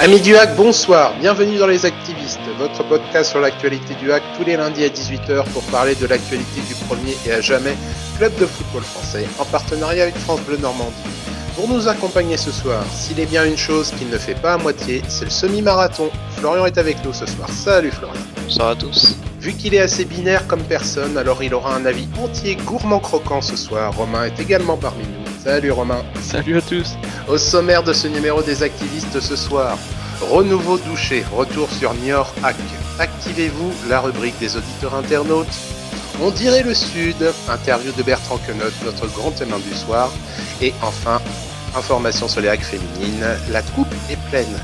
Amis du hack, bonsoir, bienvenue dans Les Activistes, votre podcast sur l'actualité du hack tous les lundis à 18h pour parler de l'actualité du premier et à jamais club de football français en partenariat avec France Bleu Normandie. Pour nous accompagner ce soir, s'il est bien une chose qu'il ne fait pas à moitié, c'est le semi-marathon. Florian est avec nous ce soir. Salut Florian. Bonsoir à tous. Vu qu'il est assez binaire comme personne, alors il aura un avis entier gourmand croquant ce soir. Romain est également parmi nous. Salut Romain. Salut à tous. Au sommaire de ce numéro des activistes ce soir, renouveau douché, retour sur Niort Hack. Activez-vous la rubrique des auditeurs internautes. On dirait le Sud, interview de Bertrand Queneut, notre grand témoin du soir. Et enfin, information sur les hacks féminines, la coupe est pleine.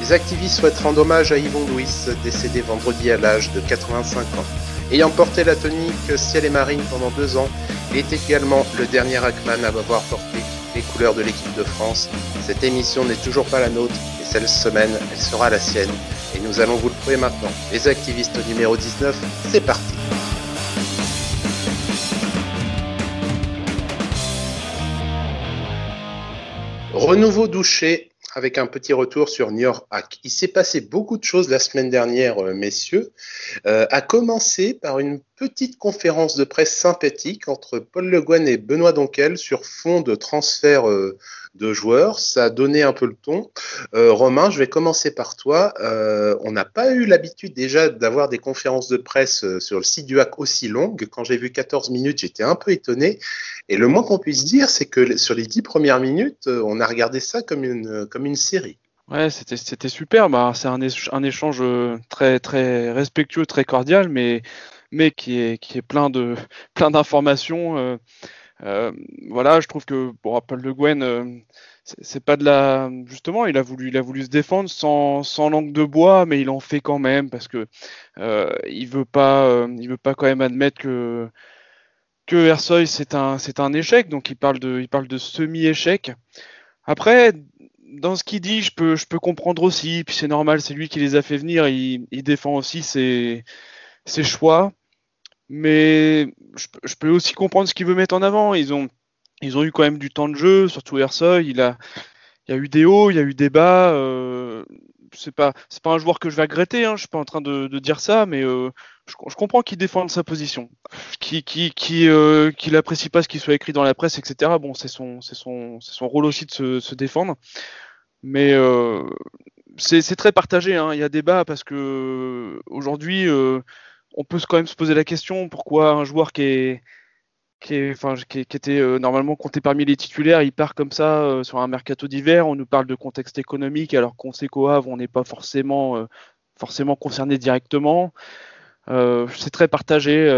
Les activistes souhaitent rendre hommage à Yvon Louis, décédé vendredi à l'âge de 85 ans. Ayant porté la tonique Ciel et Marine pendant deux ans, il est également le dernier Hackman à avoir porté les couleurs de l'équipe de France. Cette émission n'est toujours pas la nôtre, et cette semaine, elle sera la sienne. Et nous allons vous le prouver maintenant. Les activistes numéro 19, c'est parti. Renouveau douché avec un petit retour sur Niort Hack. Il s'est passé beaucoup de choses la semaine dernière, euh, messieurs, euh, à commencer par une petite conférence de presse sympathique entre Paul Le Guen et Benoît Donquel sur fond de transfert euh, de joueurs. Ça a donné un peu le ton. Euh, Romain, je vais commencer par toi. Euh, on n'a pas eu l'habitude déjà d'avoir des conférences de presse sur le site du hack aussi longues. Quand j'ai vu 14 minutes, j'étais un peu étonné. Et le moins qu'on puisse dire, c'est que sur les 10 premières minutes, on a regardé ça comme une, comme une série. Ouais, c'était c'était super. Bah, c'est un, un échange très très respectueux, très cordial, mais mais qui est qui est plein de plein d'informations. euh, euh, voilà, je trouve que bon, Paul Le Guen, euh, c'est pas de la justement, il a voulu il a voulu se défendre sans sans langue de bois, mais il en fait quand même parce que euh, il veut pas il veut pas quand même admettre que que c'est un c'est un échec, donc il parle de il parle de semi-échec. Après, dans ce qu'il dit, je peux, je peux comprendre aussi, puis c'est normal, c'est lui qui les a fait venir, il, il défend aussi ses, ses choix, mais je, peux- aussi comprendre ce qu'il veut mettre en avant. Ils ont, ils ont eu quand même du temps de jeu, surtout Ersoy, il a, il y a eu des hauts, il y a eu des bas. Euh, c'est pas, pas un joueur que je vais regretter, hein, je suis pas en train de, dire ça, mais euh, je, comprends qu'il défende sa position, qui, qui, euh, qu'il apprécie pas ce qui soit écrit dans la presse, etc. Bon, c'est son, son, son rôle aussi de se, se défendre. Mais euh, c'est très partagé, hein. il y a débat parce que aujourd'hui, on peut quand même se poser la question pourquoi un joueur qui est qui, est, qui, était euh, normalement compté parmi les titulaires, il part comme ça euh, sur un mercato d'hiver. On nous parle de contexte économique alors qu'on sait qu'au Havre, on n'est pas forcément, euh, forcément concerné directement. C'est très partagé.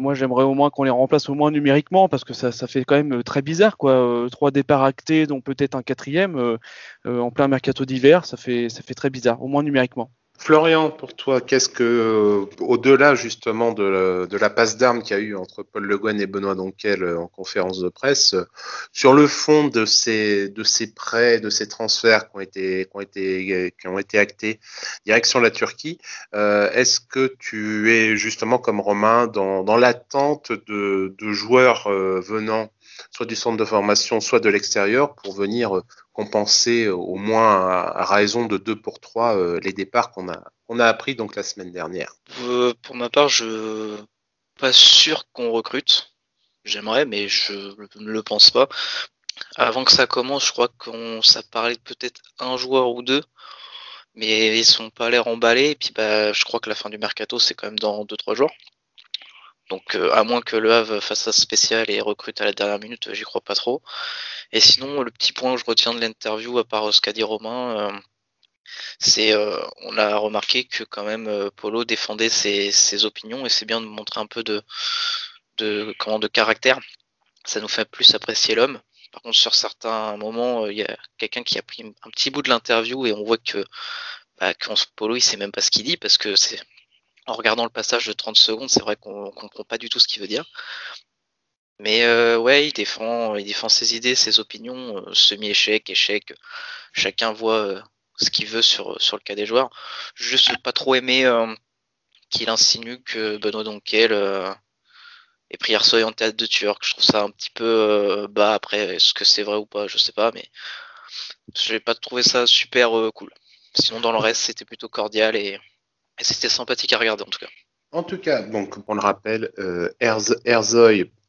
Moi, j'aimerais au moins qu'on les remplace au moins numériquement parce que ça, fait quand même très bizarre, quoi. Trois départs actés, dont peut-être un quatrième en plein mercato d'hiver, ça fait, ça fait très bizarre, au moins numériquement. Florian, pour toi, qu'est-ce que, euh, au-delà justement de la, passe d'armes qu'il y a eu entre Paul Le Guen et Benoît Donquel euh, en conférence de presse, euh, sur le fond de ces, prêts, de ces transferts qui ont été, actés direction la Turquie, est-ce que tu es justement comme Romain dans, l'attente de, joueurs venant soit du centre de formation, soit de l'extérieur pour venir euh, compenser euh, au moins à, raison de 2 pour 3 euh, les départs qu'on a, appris donc la semaine dernière. Pour ma part, je pas sûr qu'on recrute. J'aimerais, mais je ne le pense pas. Avant que ça commence, je crois qu'on ça parlait peut-être un joueur ou deux, mais ils sont pas l'air emballés. Et puis bah, je crois que la fin du mercato c'est quand même dans deux trois jours. Donc euh, à moins que le Havre fasse ça spécial et recrute à la dernière minute, j'y crois pas trop. Et sinon, le petit point que je retiens de l'interview, à part ce qu'a dit Romain, euh, c'est euh, on a remarqué que quand même euh, Polo défendait ses, opinions et c'est bien de montrer un peu de, de comment de caractère. Ça nous fait plus apprécier l'homme. Par contre, sur certains moments, il y a quelqu'un qui a pris un petit bout de l'interview et on voit que bah, Polo, il sait même pas ce qu'il dit parce que c'est en regardant le passage de 30 secondes, c'est vrai qu'on comprend pas du tout ce qu'il veut dire. Mais euh, ouais, il défend, il défend ses idées, ses opinions, euh, semi-échec, échec. Chacun voit euh, ce qu'il veut sur, le cas des joueurs. Juste pas trop aimé euh, qu'il insinue que Benoît Donquel euh, ait pris Arsoy en théâtre de tueur. Je trouve ça un petit peu bas. Après, est-ce que c'est vrai ou pas, je sais pas, mais j'ai pas trouvé ça super cool. Sinon, dans le reste, c'était plutôt cordial et, c'était sympathique à regarder en tout cas. En tout cas, donc, on le rappelle, euh,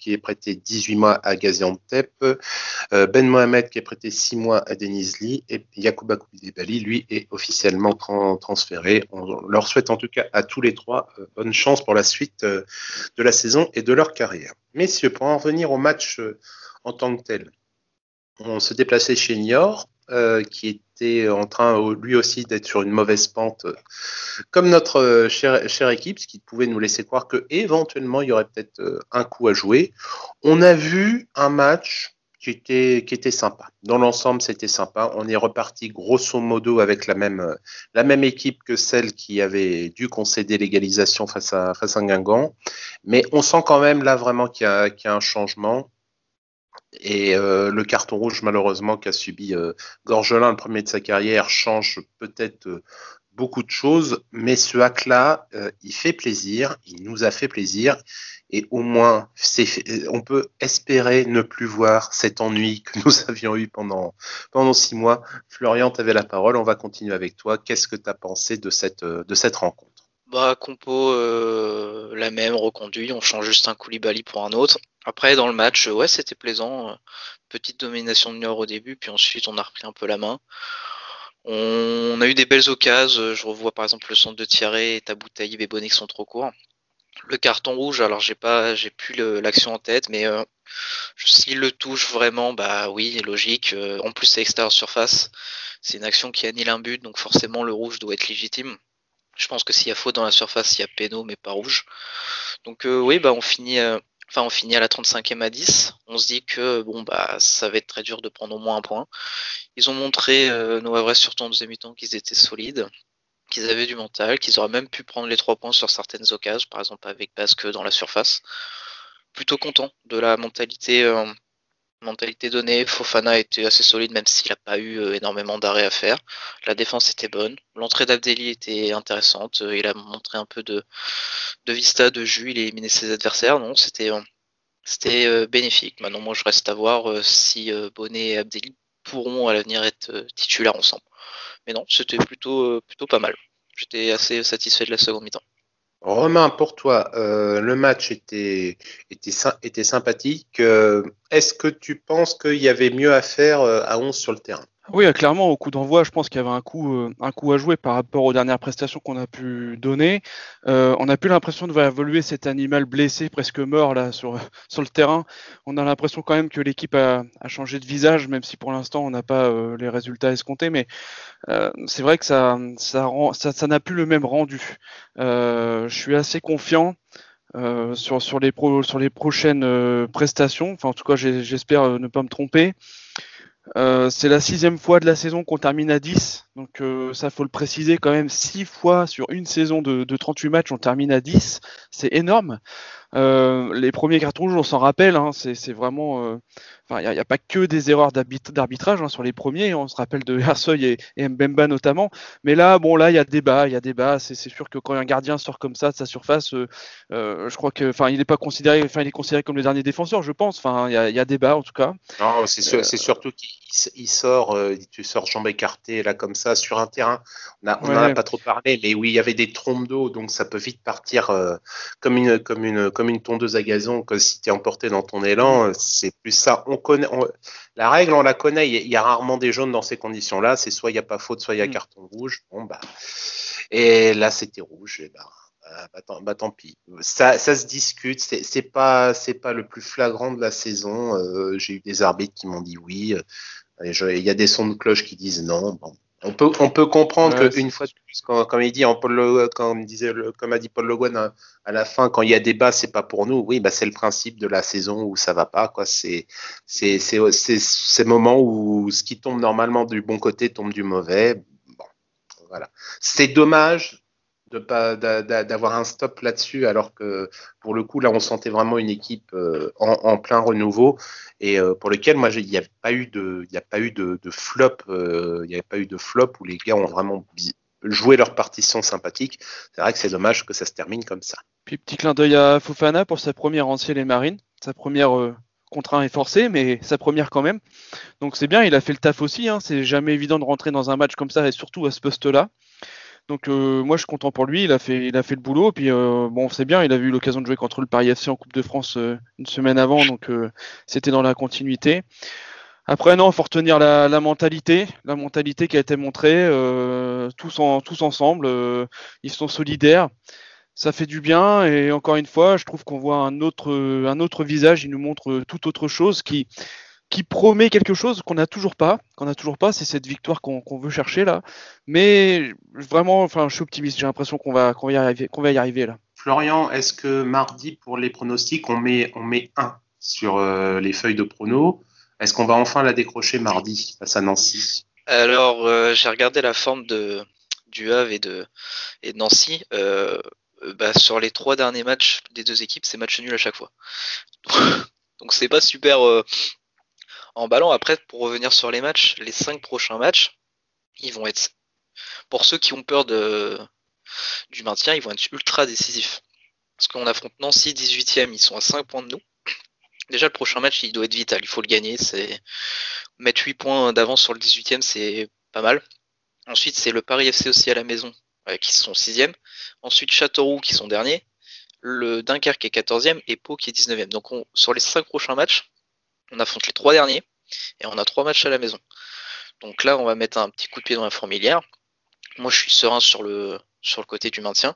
qui est prêté 18 mois à Gaziantep, euh, Ben Mohamed qui est prêté 6 mois à Denizli et Yacouba Koulibaly, lui, est officiellement transféré. On leur souhaite en tout cas à tous les trois euh, bonne chance pour la suite euh, de la saison et de leur carrière. Messieurs, pour en revenir au match en tant que tel, on se déplaçait chez Niort, qui en train lui aussi d'être sur une mauvaise pente, comme notre chère, chère, équipe, ce qui pouvait nous laisser croire que éventuellement il y aurait peut-être un coup à jouer. On a vu un match qui était, qui était sympa. Dans l'ensemble, c'était sympa. On est reparti grosso modo avec la même, la même équipe que celle qui avait dû concéder l'égalisation face à, face à Guingamp. Mais on sent quand même là vraiment qu'il y, y, a un changement. Et euh, le carton rouge, malheureusement, qu'a subi euh, Gorgelin, le premier de sa carrière, change peut-être euh, beaucoup de choses. Mais ce hack-là, il fait plaisir, il nous a fait plaisir. Et au moins, on peut espérer ne plus voir cet ennui que nous avions eu pendant, six mois. Florian, tu avais la parole, on va continuer avec toi. Qu'est-ce que tu as pensé de cette, rencontre? Bah, compo la même, reconduit, on change juste un Koulibaly pour un autre. Après, dans le match, ouais, c'était plaisant. Petite domination de Niort au début, puis ensuite on a repris un peu la main. On, a eu des belles occasions. Je revois par exemple le centre de Thierry, et Bonnet qui sont trop courts. Le carton rouge, alors j'ai pas, j'ai plus l'action en tête, mais euh, s'il le touche vraiment, bah oui, logique. Euh, en plus, c'est extérieur surface. C'est une action qui annule un but, donc forcément le rouge doit être légitime. Je pense que s'il y a faute dans la surface, il y a péno, mais pas rouge. Donc euh, oui, bah on finit, euh, enfin on finit à la 35e à 10. On se dit que bon bah ça va être très dur de prendre au moins un point. Ils ont montré euh, nos vrais surtout en deuxième mi-temps qu'ils étaient solides, qu'ils avaient du mental, qu'ils auraient même pu prendre les trois points sur certaines occasions, par exemple avec Basque dans la surface. Plutôt content de la mentalité mentalité donnée, Fofana était assez solide même s'il n'a pas eu euh, énormément d'arrêts à faire. La défense était bonne. L'entrée d'Abdelli était intéressante. Euh, il a montré un peu de, vista, de jus. Il a éliminé ses adversaires. Non, c'était euh, c'était bénéfique. Maintenant, moi, je reste à voir si Bonnet et Abdelli pourront à l'avenir être titulaires ensemble. Mais non, c'était plutôt plutôt pas mal. J'étais assez satisfait de la seconde mi-temps. Romain, pour toi, le match était, sympathique. Est-ce que tu penses qu'il y avait mieux à faire euh, à 11 sur le terrain? Oui, euh, clairement, au coup d'envoi, je pense qu'il y avait un coup, euh, un coup à jouer par rapport aux dernières prestations qu'on a pu donner. On a plus l'impression de voir évoluer cet animal blessé, presque mort là sur, sur le terrain. On a l'impression quand même que l'équipe a, changé de visage, même si pour l'instant on n'a pas les résultats escomptés. Mais c'est vrai que ça, ça, rend, ça, ça n'a plus le même rendu. je suis assez confiant. Sur, sur, les pro, sur les prochaines prestations. Enfin, en tout cas, j'espère ne pas me tromper. Euh, c'est la sixième fois de la saison qu'on termine à 10. Donc euh, ça faut le préciser quand même, six fois sur une saison de, de 38 matchs, on termine à 10. C'est énorme. Euh, les premiers cartons rouges, on s'en rappelle, hein, c'est vraiment. Euh, il n'y a, pas que des erreurs d'arbitrage hein, sur les premiers. On se rappelle de Hersoy et, et, Mbemba notamment. Mais là, bon, là, il y a débat, il y a débat. C'est sûr que quand un gardien sort comme ça de sa surface, euh, euh je crois que, enfin, il n'est pas considéré, enfin, il est considéré comme le dernier défenseur, je pense. Enfin, il y a, y a, débat en tout cas. Non, c'est surtout qu'il sort, tu sors jambes écartées là comme ça sur un terrain. On n'en a, a pas trop parlé, mais oui, il y avait des trompes d'eau, donc ça peut vite partir comme une, comme une comme une tondeuse à gazon, que si tu es emporté dans ton élan, mm. c'est plus ça. On connaît, la règle, on la connaît. Il y, a rarement des jaunes dans ces conditions-là. C'est soit il n'y a pas faute, soit il y a mm. carton rouge. Bon bah, et là c'était rouge. Et bah, bah, tant, bah, tant, pis. Ça, ça se discute. C'est pas, c'est pas le plus flagrant de la saison. Euh, j'ai eu des arbitres qui m'ont dit oui. Il y a des sons de cloche qui disent non. Bon, on peut, on peut comprendre ouais, qu'une fois de plus, comme il dit, en Paul, comme, disait, comme a dit Paul Le Guen à, à, la fin, quand il y a débat, c'est pas pour nous. Oui, bah, c'est le principe de la saison où ça va pas. Quoi. C'est, c'est, c'est, c'est ces moments où ce qui tombe normalement du bon côté tombe du mauvais. Bon, voilà. C'est dommage de pas d'avoir un stop là-dessus alors que pour le coup là on sentait vraiment une équipe euh, en, en, plein renouveau et euh, pour lequel moi il n'y a pas eu de il a pas eu de, flop euh, il pas eu de flop où les gars ont vraiment joué leur partition sympathique c'est vrai que c'est dommage que ça se termine comme ça puis petit clin d'œil à Fofana pour sa première ancienne les Marines sa première contraint et forcé, mais sa première quand même. Donc c'est bien, il a fait le taf aussi. Hein. C'est jamais évident de rentrer dans un match comme ça et surtout à ce poste-là. Donc euh, moi je suis content pour lui, il a fait, il a fait le boulot. Puis euh, bon, c'est bien, il a eu l'occasion de jouer contre le Paris FC en Coupe de France euh, une semaine avant, donc c'était dans la continuité. Après non, faut retenir la, mentalité, la mentalité qui a été montrée, tous, en, tous ensemble, ils sont solidaires ça fait du bien et encore une fois, je trouve qu'on voit un autre, un autre visage. Il nous montre tout autre chose qui, qui promet quelque chose qu'on n'a toujours pas, qu'on n'a toujours pas, c'est cette victoire qu'on veut chercher là. Mais vraiment, enfin, je suis optimiste. J'ai l'impression qu'on va, qu'on va y arriver, qu'on va y arriver là. Florian, est-ce que mardi pour les pronostics, on met, on met un sur euh, les feuilles de pronos Est-ce qu'on va enfin la décrocher mardi face à Nancy? Alors, euh, j'ai regardé la forme de du Havre et de, et de Nancy. Euh, euh, bah, sur les trois derniers matchs des deux équipes, c'est match nul à chaque fois. Donc c'est pas super euh, en ballon. Après, pour revenir sur les matchs, les cinq prochains matchs, ils vont être, pour ceux qui ont peur du maintien, ils vont être ultra décisifs. Parce qu'on affronte Nancy 18ème, ils sont à 5 points de nous. Déjà, le prochain match, il doit être vital, il faut le gagner. C'est Mettre 8 points d'avance sur le 18ème, c'est pas mal. Ensuite, c'est le Paris FC aussi à la maison, qui sont 6ème. Ensuite, Châteauroux qui sont derniers. Le Dunkerque est 14e et Pau qui est 19e. Donc sur les 5 prochains matchs, on affronte les 3 derniers et on a 3 matchs à la maison. Donc là, on va mettre un petit coup de pied dans la fourmilière. Moi, je suis serein sur le, sur le côté du maintien.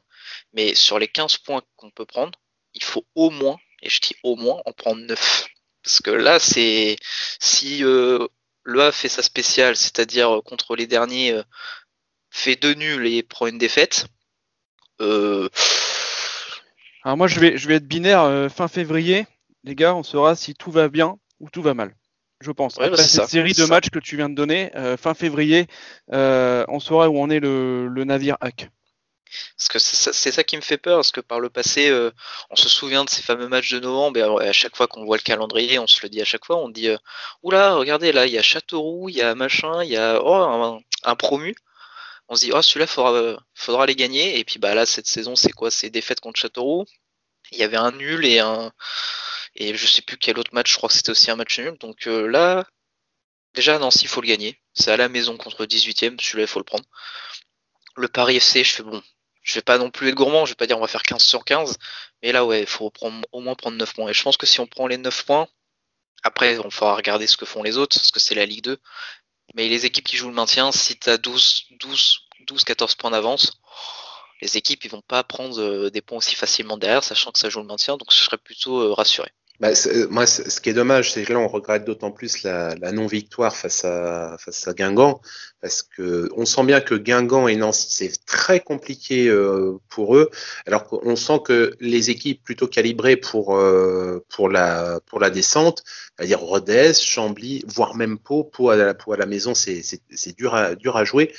Mais sur les 15 points qu'on peut prendre, il faut au moins, et je dis au moins, en prendre 9. Parce que là, c'est si euh, le A fait sa spéciale, c'est-à-dire contre les derniers, euh, fait deux nuls et prend une défaite, euh, Alors moi, je vais, je vais être binaire euh, fin février. Les gars, on saura si tout va bien ou tout va mal. Je pense. Après cette série de matchs que tu viens de donner, euh, fin février, on saura où en est le, navire hack. Parce que c'est ça, qui me fait peur, parce que par le passé, on se souvient de ces fameux matchs de novembre, et à chaque fois qu'on voit le calendrier, on se le dit à chaque fois, on dit Oula, regardez, là, il y a Châteauroux, il y a machin, il y a oh, un promu on se dit, oh, celui-là, faudra, faudra les gagner. Et puis, bah, là, cette saison, c'est quoi? C'est défaite contre Châteauroux. Il y avait un nul et un. Et je sais plus quel autre match, je crois que c'était aussi un match nul. Donc euh, là, déjà, Nancy, il faut le gagner. C'est à la maison contre 18ème, celui-là, il faut le prendre. Le Paris FC, je fais bon. Je vais pas non plus être gourmand, je vais pas dire on va faire 15 sur 15. Mais là, ouais, il faut au moins prendre 9 points. Et je pense que si on prend les 9 points, après, on faudra regarder ce que font les autres, parce que c'est la Ligue 2. Mais les équipes qui jouent le maintien, si tu as 12, 12, 12, 14 points d'avance, les équipes ils vont pas prendre euh, des points aussi facilement derrière, sachant que ça joue le maintien, donc je serais plutôt euh, rassuré. Bah, euh, moi, ce qui est dommage, c'est que là, on regrette d'autant plus la, non-victoire face à, face à Guingamp, parce que on sent bien que Guingamp et Nancy, c'est très compliqué pour eux, alors qu'on sent que les équipes plutôt calibrées pour, pour, la, pour la descente, c'est-à-dire Rodez, Chambly, voire même Pau, Pau à la, Pau à la maison, c'est dur à, dur à jouer,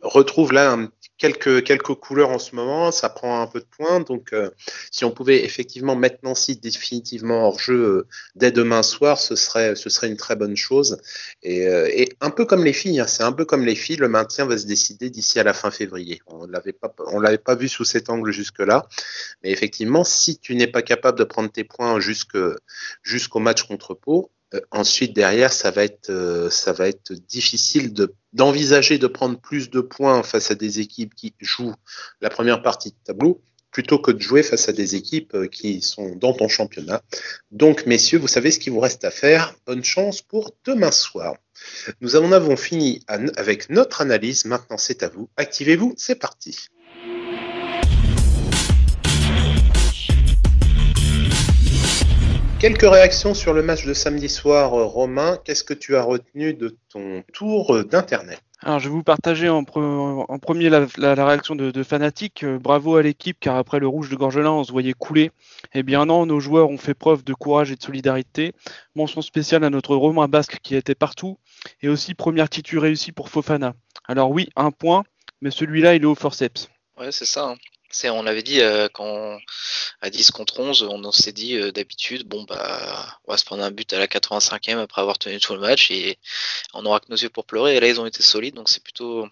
retrouve là quelques, couleurs en ce moment, ça prend un peu de points. Donc, euh, si on pouvait effectivement mettre Nancy définitivement hors jeu euh, dès demain soir, ce serait, une très bonne chose. Et, euh, un peu comme les filles, hein, c'est un peu comme les filles, le maintien va se décider d'ici à la fin février. On l'avait pas, on l'avait pas vu sous cet angle jusque-là. Mais effectivement, si tu n'es pas capable de prendre tes points jusqu'au match contre Pau, euh, ensuite, derrière, ça va être, euh, difficile de, d'envisager de prendre plus de points face à des équipes qui jouent la première partie de tableau plutôt que de jouer face à des équipes euh, qui sont dans ton championnat. Donc, messieurs, vous savez ce qu'il vous reste à faire. Bonne chance pour demain soir. Nous en avons fini avec notre analyse. Maintenant, c'est à vous. Activez-vous. C'est parti. Quelques réactions sur le match de samedi soir, euh, Romain. Qu'est-ce que tu as retenu de ton tour euh, d'Internet? Alors, je vais vous partager en, premier la, réaction de, de Fanatic. Euh, bravo à l'équipe, car après le rouge de Gorgelin, on se voyait couler. Eh bien non, nos joueurs ont fait preuve de courage et de solidarité. Mention spéciale à notre Romain Basque qui était partout. Et aussi, première titu réussie pour Fofana. Alors oui, un point, mais celui-là, il est au forceps. Ouais, c'est ça. Hein on avait dit euh, quand à 10 contre 11, on, s'est dit euh, d'habitude, bon bah on va se prendre un but à la 85e après avoir tenu tout le match et on aura que nos yeux pour pleurer. Et là ils ont été solides, donc c'est plutôt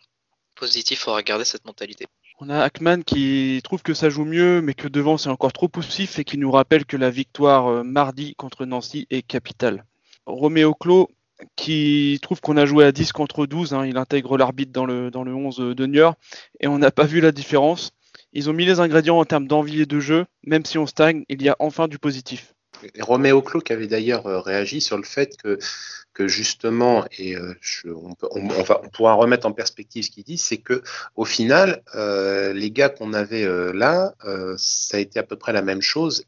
positif, à regarder cette mentalité. On a Ackman qui trouve que ça joue mieux, mais que devant c'est encore trop poussif et qui nous rappelle que la victoire euh, mardi contre Nancy est capitale. Roméo Clos qui trouve qu'on a joué à 10 contre 12, hein. il intègre l'arbitre dans le, dans le 11 de Niort et on n'a pas vu la différence. Ils ont mis les ingrédients en termes d'envie et de jeu, même si on stagne, il y a enfin du positif. Roméo Clos qui avait d'ailleurs euh, réagi sur le fait que, justement, et euh, on, pourra remettre en perspective ce qu'il dit, c'est que au final, euh, les gars qu'on avait là, ça a été à peu près la même chose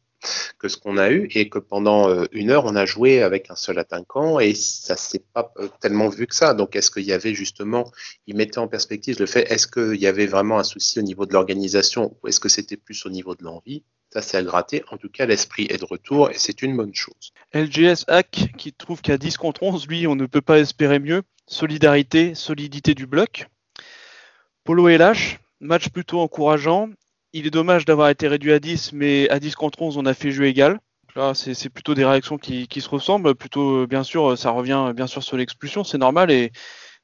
que ce qu'on a eu et que pendant une heure on a joué avec un seul attaquant et ça s'est pas tellement vu que ça. Donc est-ce qu'il y avait justement, il mettait en perspective le fait, est-ce qu'il y avait vraiment un souci au niveau de l'organisation ou est-ce que c'était plus au niveau de l'envie? Ça, c'est à gratter. En tout cas, l'esprit est de retour et c'est une bonne chose. LGS Hack qui trouve qu'à 10 contre 11, lui, on ne peut pas espérer mieux. Solidarité, solidité du bloc. Polo LH, match plutôt encourageant. Il est dommage d'avoir été réduit à 10, mais à 10 contre 11, on a fait jeu égal. Là, c'est plutôt des réactions qui, se ressemblent. Plutôt, bien sûr, ça revient bien sûr sur l'expulsion, c'est normal. Et,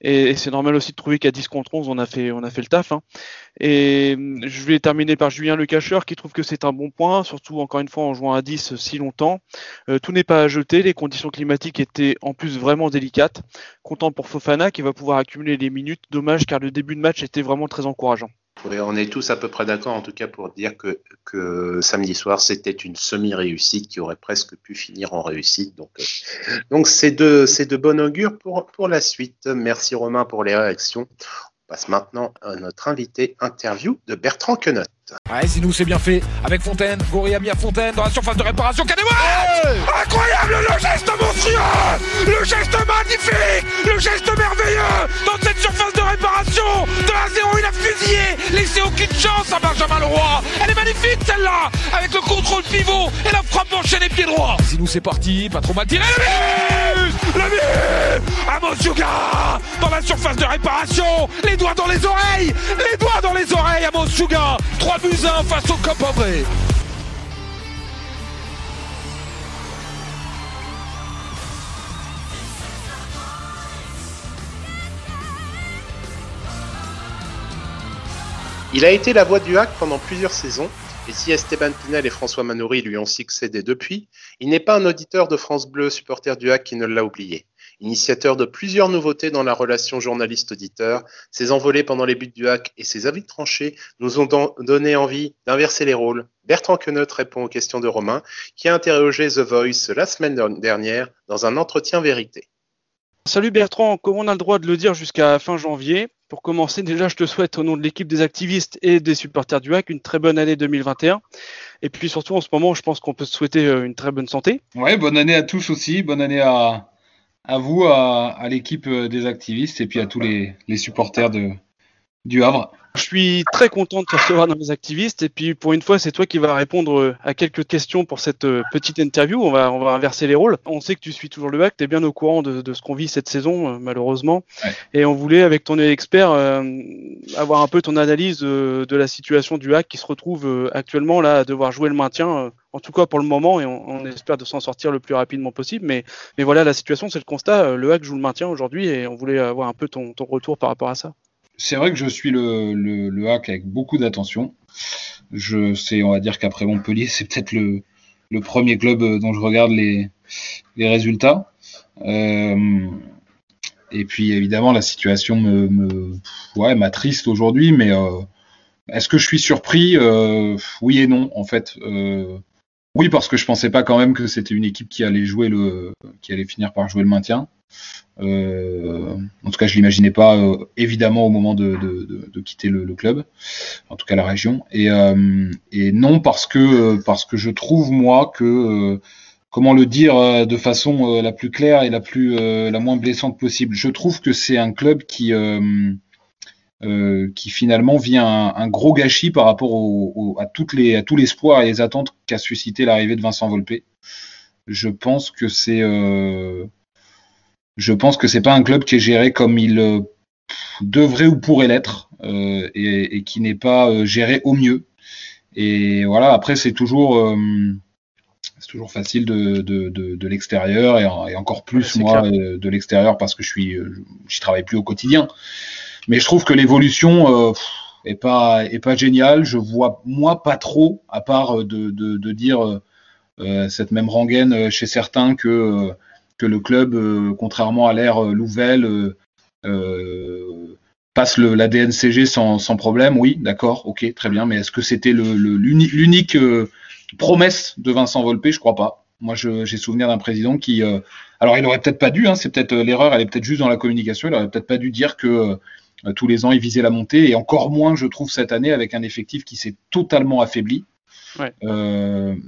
c'est normal aussi de trouver qu'à 10 contre 11, on a fait, on a fait le taf. Hein. Et je vais terminer par Julien Le Cacheur qui trouve que c'est un bon point, surtout encore une fois en jouant à 10 si longtemps. Euh, tout n'est pas à jeter, les conditions climatiques étaient en plus vraiment délicates. Content pour Fofana qui va pouvoir accumuler les minutes. Dommage car le début de match était vraiment très encourageant on est tous à peu près d'accord en tout cas pour dire que, samedi soir c'était une semi-réussite qui aurait presque pu finir en réussite. Donc euh, donc c'est de, de bon augure pour, pour la suite. Merci Romain pour les réactions. On passe maintenant à notre invité interview de Bertrand Quenotte. Ouais, nous c'est bien fait. Avec Fontaine, Gori a mis à Fontaine dans la surface de réparation. Kadewat Incroyable le geste monstrueux Le geste magnifique Le geste merveilleux Dans cette surface de réparation De 1 0, il a fusillé Laissez aucune chance à Benjamin Leroy Elle est magnifique celle-là Avec le contrôle pivot et la frappe chez les pieds droits. nous c'est parti, pas trop mal tiré. Le but Le but Amos Yuga Dans la surface de réparation Les doigts dans les oreilles Les doigts dans les oreilles Amos Yuga 3 buts 1 face au. Il a été la voix du hack pendant plusieurs saisons, et si Esteban Pinel et François Manoury lui ont succédé depuis, il n'est pas un auditeur de France Bleu supporter du hack qui ne l'a oublié. Initiateur de plusieurs nouveautés dans la relation journaliste-auditeur, ses envolées pendant les buts du hack et ses avis tranchés nous ont donné envie d'inverser les rôles. Bertrand Queneut répond aux questions de Romain, qui a interrogé The Voice la semaine dernière dans un entretien vérité. Salut Bertrand, comme on a le droit de le dire jusqu'à fin janvier, pour commencer, déjà, je te souhaite au nom de l'équipe des activistes et des supporters du HAC une très bonne année 2021. Et puis surtout, en ce moment, je pense qu'on peut se souhaiter euh, une très bonne santé. Ouais, bonne année à tous aussi. Bonne année à, à vous, à, l'équipe euh, des activistes et puis à tous les, les supporters de, du Havre. Je suis très content de te recevoir dans les activistes et puis pour une fois c'est toi qui vas répondre euh, à quelques questions pour cette euh, petite interview. On va on va inverser les rôles. On sait que tu suis toujours le bac, tu es bien au courant de, de ce qu'on vit cette saison euh, malheureusement et on voulait avec ton expert avoir un peu ton analyse de, la situation du hack qui se retrouve actuellement là à devoir jouer le maintien. en tout cas pour le moment et on, espère de s'en sortir le plus rapidement possible. Mais mais voilà la situation c'est le constat. Le hack joue le maintien aujourd'hui et on voulait avoir un peu ton, ton retour par rapport à ça c'est vrai que je suis le, le, hack avec beaucoup d'attention. Je sais, on va dire qu'après Montpellier, c'est peut-être le, le, premier club dont je regarde les, les résultats. Euh, et puis évidemment, la situation me, me ouais, m'attriste aujourd'hui, mais euh, est-ce que je suis surpris? Euh, Oui et non, en fait. Euh, oui, parce que je pensais pas quand même que c'était une équipe qui allait jouer le, qui allait finir par jouer le maintien. Euh, en tout cas, je l'imaginais pas euh, évidemment au moment de, quitter le, club, en tout cas la région. Et, euh, non parce que parce que je trouve moi que comment le dire de façon la plus claire et la plus la moins blessante possible. Je trouve que c'est un club qui qui finalement vient un, un, gros gâchis par rapport à toutes les à tout l'espoir et les attentes qu'a suscité l'arrivée de Vincent Volpe. Je pense que c'est je pense que c'est pas un club qui est géré comme il euh, devrait ou pourrait l'être euh, et, qui n'est pas euh, géré au mieux. Et voilà, après c'est toujours c'est toujours facile de, de, de, l'extérieur et, encore plus moi de l'extérieur parce que je suis j'y travaille plus au quotidien. Mais je trouve que l'évolution est pas est pas génial. Je vois moi pas trop, à part de, de, de dire euh, cette même rengaine chez certains que que le club, contrairement à l'ère Louvel, passe le, la DNCG sans, sans problème. Oui, d'accord, ok, très bien. Mais est-ce que c'était l'unique le, l'unique promesse de Vincent Volpe? Je crois pas. Moi, j'ai souvenir d'un président qui, euh, alors il aurait peut-être pas dû, hein, c'est peut-être euh, l'erreur, elle est peut-être juste dans la communication, il aurait peut-être pas dû dire que euh, tous les ans il visait la montée, et encore moins, je trouve, cette année avec un effectif qui s'est totalement affaibli. Ouais.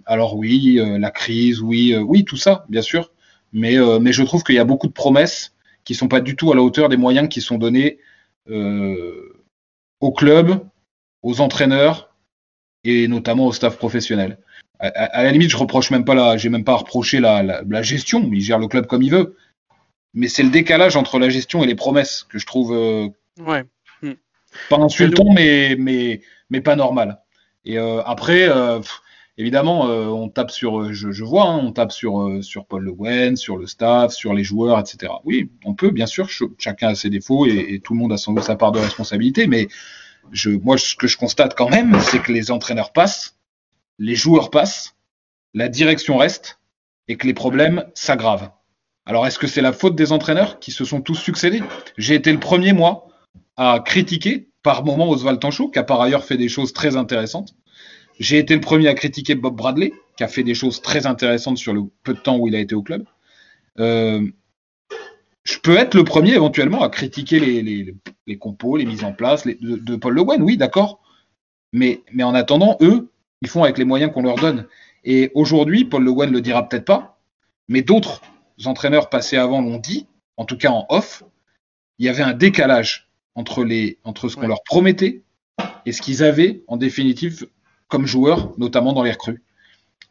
alors oui, la crise, oui, oui, tout ça, bien sûr, mais, mais je trouve qu'il y a beaucoup de promesses qui sont pas du tout à la hauteur des moyens qui sont donnés au club, aux entraîneurs et notamment au staff professionnel à, la limite, je reproche même pas la, j'ai même pas à reprocher la, la, gestion. Il gère le club comme il veut. Mais c'est le décalage entre la gestion et les promesses que je trouve euh, ouais. Hmm. pas insultant, mais, mais, mais pas normal. Et euh, après, euh, évidemment, on tape sur, je, je vois, hein, on tape sur, sur Paul Le Guen, sur le staff, sur les joueurs, etc. Oui, on peut, bien sûr, chacun a ses défauts et, et, tout le monde a sans doute sa part de responsabilité, mais je, moi, ce que je constate quand même, c'est que les entraîneurs passent les joueurs passent, la direction reste et que les problèmes s'aggravent. Alors est-ce que c'est la faute des entraîneurs qui se sont tous succédés? J'ai été le premier, moi, à critiquer par moment Oswald Tanchot, qui a par ailleurs fait des choses très intéressantes. J'ai été le premier à critiquer Bob Bradley, qui a fait des choses très intéressantes sur le peu de temps où il a été au club. Euh, je peux être le premier éventuellement à critiquer les, compos, les mises en place de, Paul Le Guen, oui, d'accord. Mais, mais en attendant, eux, ils font avec les moyens qu'on leur donne. Et aujourd'hui, Paul Le Guen le dira peut-être pas, mais d'autres entraîneurs passés avant l'ont dit, en tout cas en off, il y avait un décalage entre, les, entre ce qu'on leur promettait et ce qu'ils avaient en définitive comme joueurs, notamment dans les recrues.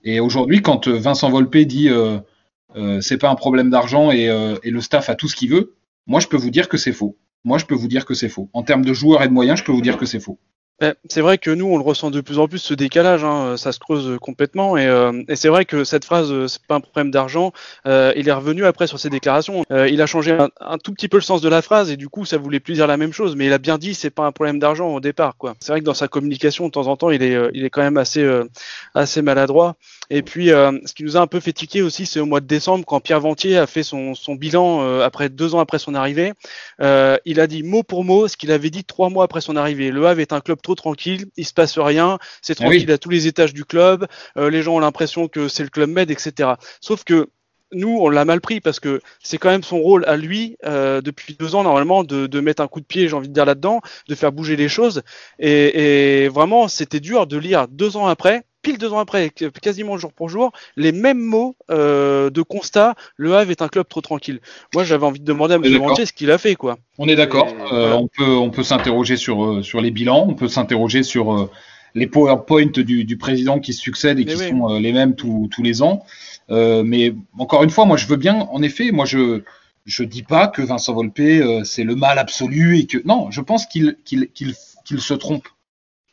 Et aujourd'hui, quand euh, Vincent Volpe dit euh, euh, c'est pas un problème d'argent et, euh, et, le staff a tout ce qu'il veut, moi je peux vous dire que c'est faux. Moi je peux vous dire que c'est faux. En termes de joueurs et de moyens, je peux vous dire que c'est faux. Eh, c'est vrai que nous, on le ressent de plus en plus, ce décalage, hein, ça se creuse complètement. Et, euh, et c'est vrai que cette phrase, euh, c'est pas un problème d'argent, euh, il est revenu après sur ses déclarations. Il a changé un, un, tout petit peu le sens de la phrase et du coup, ça voulait plus dire la même chose. Mais il a bien dit, c'est pas un problème d'argent au départ. quoi. C'est vrai que dans sa communication, de temps en temps, il est, il est quand même assez, assez maladroit. Et puis, ce qui nous a un peu fait tiquer aussi, c'est au mois de décembre, quand Pierre Ventier a fait son, son bilan après deux ans après son arrivée. il a dit mot pour mot ce qu'il avait dit trois mois après son arrivée. Le Havre est un club trop tranquille, il se passe rien, c'est ah tranquille à tous les étages du club, euh, les gens ont l'impression que c'est le club med, etc. Sauf que nous, on l'a mal pris parce que c'est quand même son rôle à lui euh, depuis deux ans normalement de, de, mettre un coup de pied, j'ai envie de dire là-dedans, de faire bouger les choses. Et, et vraiment, c'était dur de lire deux ans après pile deux ans après, quasiment jour pour jour, les mêmes mots euh, de constat. Le Havre est un club trop tranquille. Moi, j'avais envie de demander à M. Rentier ce qu'il a fait, quoi. On est d'accord. Euh, on peut, on peut s'interroger sur euh, sur les bilans. On peut s'interroger sur les PowerPoint du, du président qui succèdent et qui sont les mêmes tous les ans. mais encore une fois, moi, je veux bien. En effet, moi, je je dis pas que Vincent Volpe c'est le mal absolu et que non, je pense qu'il qu'il qu'il qu'il se trompe.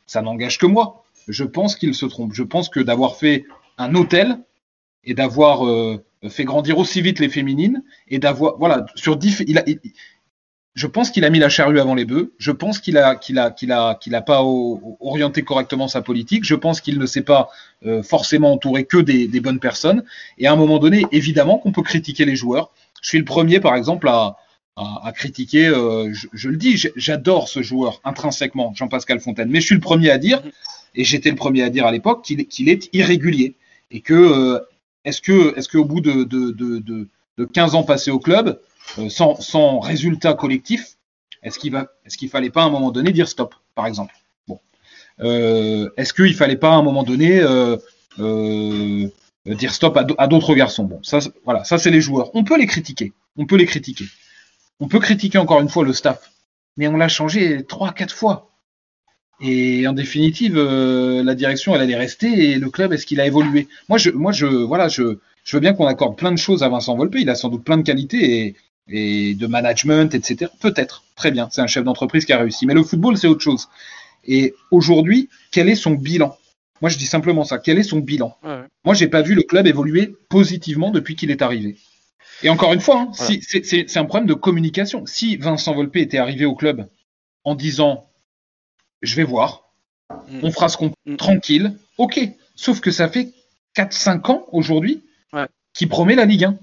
Ça n'engage que moi je pense qu'il se trompe. Je pense que d'avoir fait un hôtel et d'avoir euh, fait grandir aussi vite les féminines et d'avoir voilà sur a, je pense qu'il a mis la charrue avant les bœufs. Je pense qu'il a qu'il a qu'il a qu'il a pas orienté correctement sa politique. Je pense qu'il ne s'est pas euh, forcément entouré que des, bonnes personnes. Et à un moment donné, évidemment qu'on peut critiquer les joueurs. Je suis le premier, par exemple, à, à, critiquer. Euh, je, le dis, j'adore ce joueur intrinsèquement, Jean-Pascal Fontaine. Mais je suis le premier à dire et j'étais le premier à dire à l'époque qu'il qu est irrégulier. Et que euh, est-ce que est-ce qu'au bout de, de, de, de, 15 ans passés au club, euh, sans, résultat collectif, est-ce qu'il qu'il fallait pas à un moment donné dire stop, par exemple? Bon. Euh, est-ce qu'il fallait pas à un moment donné dire stop à d'autres garçons? Bon, ça voilà, ça c'est les joueurs. On peut les critiquer. On peut les critiquer. On peut critiquer encore une fois le staff, mais on l'a changé trois, quatre fois. Et en définitive, euh, la direction, elle allait rester et le club, est-ce qu'il a évolué? Moi, je, moi, je, voilà, je, je veux bien qu'on accorde plein de choses à Vincent Volpe. Il a sans doute plein de qualités et, et de management, etc. Peut-être, très bien. C'est un chef d'entreprise qui a réussi. Mais le football, c'est autre chose. Et aujourd'hui, quel est son bilan? Moi, je dis simplement ça. Quel est son bilan? Ouais. Moi, j'ai pas vu le club évoluer positivement depuis qu'il est arrivé. Et encore une fois, hein, voilà. si, c'est un problème de communication. Si Vincent Volpe était arrivé au club en disant je vais voir. Mm. On fera ce qu'on Mm. tranquille. Ok. Sauf que ça fait 4-5 ans aujourd'hui Ouais. qui promet la Ligue 1.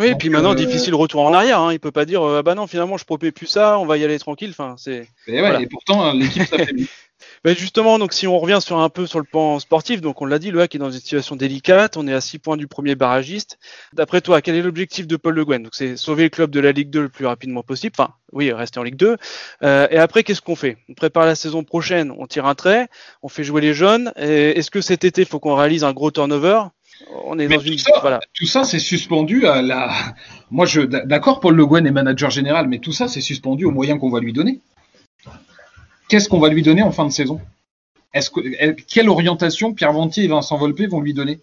Oui, et puis maintenant, euh, difficile retour en arrière. Hein. Il peut pas dire euh, ah bah non, finalement, je promets plus ça, on va y aller tranquille. Enfin, c'est. Et, ouais, Voilà. et pourtant, l'équipe s'affaiblit. Mais justement, donc si on revient sur un peu sur le plan sportif, donc on l'a dit, le HAC est dans une situation délicate. On est à 6 points du premier barragiste. D'après toi, quel est l'objectif de Paul Le Guen? Donc c'est sauver le club de la Ligue 2 le plus rapidement possible. Enfin, oui, rester en Ligue 2. Euh, et après, qu'est-ce qu'on fait? On prépare la saison prochaine. On tire un trait. On fait jouer les jeunes. Est-ce que cet été, il faut qu'on réalise un gros turnover? On est Mais dans une. tout ça, Voilà. tout ça, c'est suspendu à la. Moi, je, d'accord, Paul Le Guen est manager général, mais tout ça, c'est suspendu aux moyens qu'on va lui donner. Qu'est-ce qu'on va lui donner en fin de saison? Elle- quelle orientation Pierre Ventier et Vincent Volpe vont lui donner?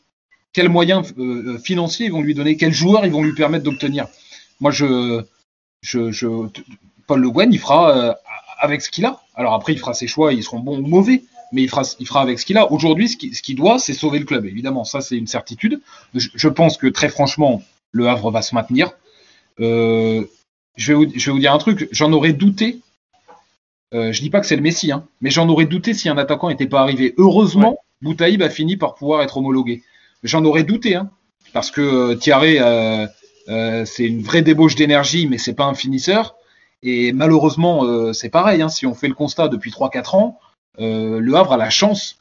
Quels moyens euh, financiers ils vont lui donner? Quels joueurs ils vont lui permettre d'obtenir? Moi, Paul Le Guen, il fera euh, avec ce qu'il a. Alors après, il fera ses choix, ils seront bons ou mauvais, mais il fera, avec ce qu'il a. Aujourd'hui, ce qu'il doit, c'est sauver le club. Évidemment, ça, c'est une certitude. Je, pense que très franchement, le Havre va se maintenir. Euh, je vais vous dire un truc, j'en aurais douté. Euh, je dis pas que c'est le Messi, hein, mais j'en aurais douté si un attaquant n'était pas arrivé. Heureusement, Boutaïb a fini par pouvoir être homologué. J'en aurais douté, hein, parce que euh, Thierry, euh, euh, c'est une vraie débauche d'énergie, mais c'est pas un finisseur. Et malheureusement, euh, c'est pareil. Hein, si on fait le constat depuis 3-4 ans, le Havre a la chance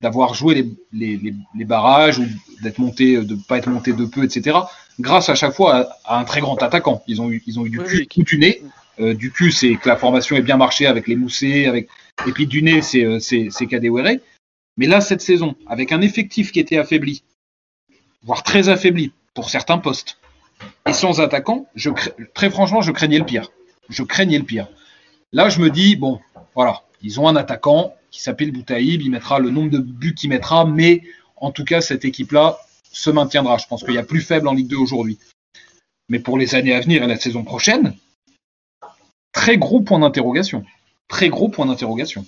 d'avoir joué les, les, les, les barrages ou d'être monté, de pas être monté de peu, etc. Grâce à chaque fois à, à un très grand attaquant. Ils ont eu, ils ont eu du cul tout du nez. Euh, du cul, c'est que la formation est bien marché avec les moussés, avec et puis du nez, c'est euh, c'est c'est Kadewere. Mais là, cette saison, avec un effectif qui était affaibli, voire très affaibli pour certains postes, et sans attaquant, je cra- très franchement, je craignais le pire. Je craignais le pire. Là, je me dis bon, voilà, ils ont un attaquant qui s'appelle Boutaïb, il mettra le nombre de buts qu'il mettra, mais en tout cas, cette équipe-là se maintiendra. Je pense qu'il y a plus faible en Ligue 2 aujourd'hui. Mais pour les années à venir et la saison prochaine, très gros point d'interrogation. Très gros point d'interrogation.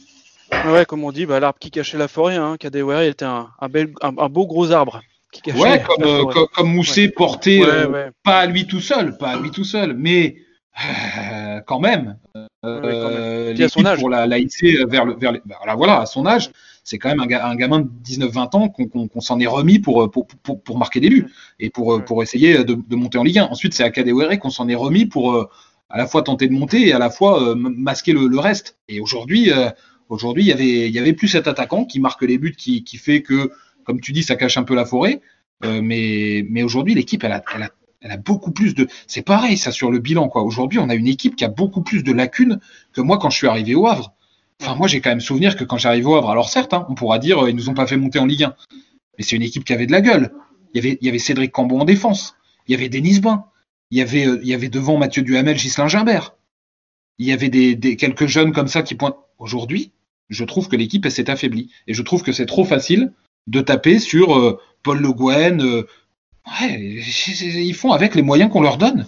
Ouais, comme on dit, bah, l'arbre qui cachait la forêt, hein, Kadewere était un, un, bel, un, un beau gros arbre qui cachait Ouais, la comme, euh, forêt. comme, comme Moussé porté, Ouais, euh, ouais. pas à lui tout seul, pas à lui tout seul, mais euh, quand même, euh, quand même. à son âge. pour la, la hisser vers le, vers le- bah, voilà, à son âge, c'est quand même un, ga- un gamin de 19-20 ans qu'on s'en est remis pour, pour, pour, pour marquer des buts et pour, euh, pour essayer de, de monter en Ligue 1. Ensuite, c'est à Kadewere qu'on s'en est remis pour euh, à la fois tenter de monter et à la fois euh, masquer le, le reste. Et aujourd'hui, euh, aujourd'hui, il y avait, il y avait plus cet attaquant qui marque les buts, qui, qui fait que, comme tu dis, ça cache un peu la forêt. Euh, mais, mais aujourd'hui, l'équipe, elle a, elle, a, elle a beaucoup plus de. C'est pareil, ça, sur le bilan, quoi. Aujourd'hui, on a une équipe qui a beaucoup plus de lacunes que moi quand je suis arrivé au Havre. Enfin, moi, j'ai quand même souvenir que quand j'arrive au Havre, alors certes, hein, on pourra dire, euh, ils nous ont pas fait monter en Ligue 1. Mais c'est une équipe qui avait de la gueule. Il y avait, Cédric Cambon en défense. Il y avait Denis Bain. Il y avait, euh, il y avait devant Mathieu Duhamel, Gislain Gimbert. Il y avait des, quelques jeunes comme ça qui pointent. Aujourd'hui, je trouve que l'équipe, s'est affaiblie. Et je trouve que c'est trop facile de taper sur euh, Paul Le Guen. Ouais, ils font avec les moyens qu'on leur donne.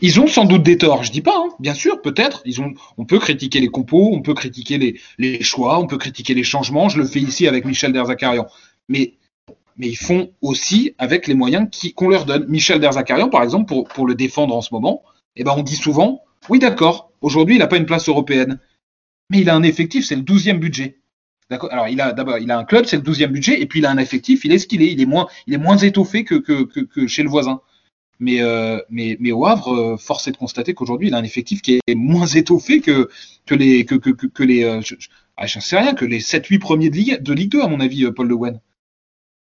Ils ont sans doute des torts, je dis pas, hein, bien sûr, peut-être. Ils ont, on peut critiquer les compos, on peut critiquer les, choix, on peut critiquer les changements. Je le fais ici avec Michel Derzakarian. Mais, mais ils font aussi avec les moyens qu'on leur donne. Michel Derzakarian, par exemple, pour, pour le défendre en ce moment, eh ben, on dit souvent, oui, d'accord, aujourd'hui, il n'a pas une place européenne. Mais il a un effectif, c'est le 12e budget. D'accord. Alors, il a d'abord, il a un club, c'est le 12e budget, et puis il a un effectif, il est ce qu'il est. Il est moins, il est moins étoffé que, que, que, que chez le voisin. Mais, euh, mais, mais au Havre, euh, force est de constater qu'aujourd'hui, il a un effectif qui est moins étoffé que, que les, que, que, les, euh, je, je, ah, sais rien, que les 7-8 premiers de Ligue, de Ligue 2, à mon avis, Paul Le Guen.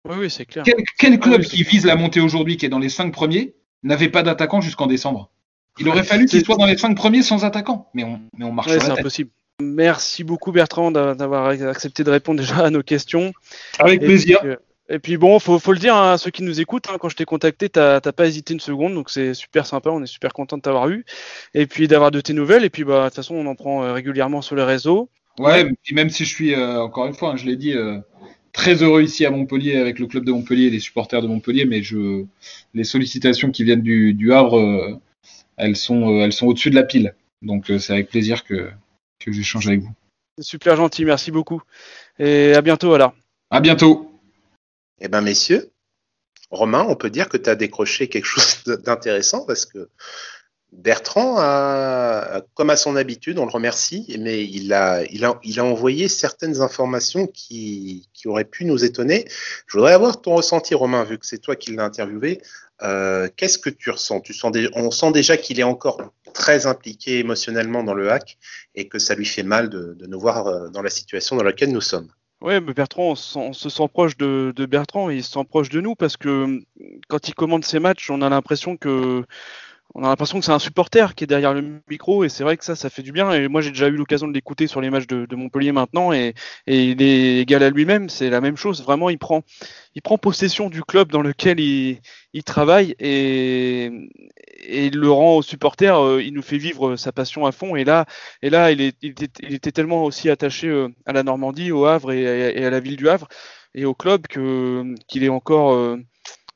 Oui, oui, c'est clair. Quel, quel club oui, qui clair. vise la montée aujourd'hui, qui est dans les 5 premiers, n'avait pas d'attaquant jusqu'en décembre? Il aurait fallu qu'il soit dans les 5 premiers sans attaquant. Mais on, mais on marche Ouais, c'est impossible. Merci beaucoup Bertrand d'a- d'avoir accepté de répondre déjà à nos questions. Avec Et plaisir. puis, euh, Et puis bon, faut, faut le dire hein, à ceux qui nous écoutent, hein, quand je t'ai contacté, t'as pas hésité une seconde, donc c'est super sympa, on est super content de t'avoir eu, et puis d'avoir de tes nouvelles, et puis bah de toute façon on en prend euh, régulièrement sur les réseaux. Ouais, puis même si je suis, euh, encore une fois, hein, je l'ai dit, euh, très heureux ici à Montpellier avec le club de Montpellier et les supporters de Montpellier, mais je, les sollicitations qui viennent du, du Havre, euh, elles sont, elles sont au-dessus de la pile. Donc c'est avec plaisir que, que j'échange avec vous. C'est super gentil, merci beaucoup, et à bientôt alors. À bientôt. Eh ben, messieurs, Romain, on peut dire que tu as décroché quelque chose d'intéressant parce que Bertrand, comme à son habitude, on le remercie, mais il a, envoyé certaines informations qui, auraient pu nous étonner. Je voudrais avoir ton ressenti, Romain, vu que c'est toi qui l'as interviewé. Euh, Qu'est-ce que tu ressens? On sent déjà qu'il est encore très impliqué émotionnellement dans le hack et que ça lui fait mal de, nous voir euh, dans la situation dans laquelle nous sommes. Ouais, mais Bertrand, on, se sent proche de, de, Bertrand et il se sent proche de nous parce que quand il commande ses matchs, on a l'impression que on a l'impression que c'est un supporter qui est derrière le micro et c'est vrai que ça, ça fait du bien. Et moi, j'ai déjà eu l'occasion de l'écouter sur les matchs de, Montpellier maintenant et, il est égal à lui-même. C'est la même chose. Vraiment, il prend, il prend possession du club dans lequel il, travaille et, il le rend au supporter. Euh, il nous fait vivre sa passion à fond. Et là, et là, il, était, tellement aussi attaché euh, à la Normandie, au Havre et, à la ville du Havre et au club qu'il est encore euh,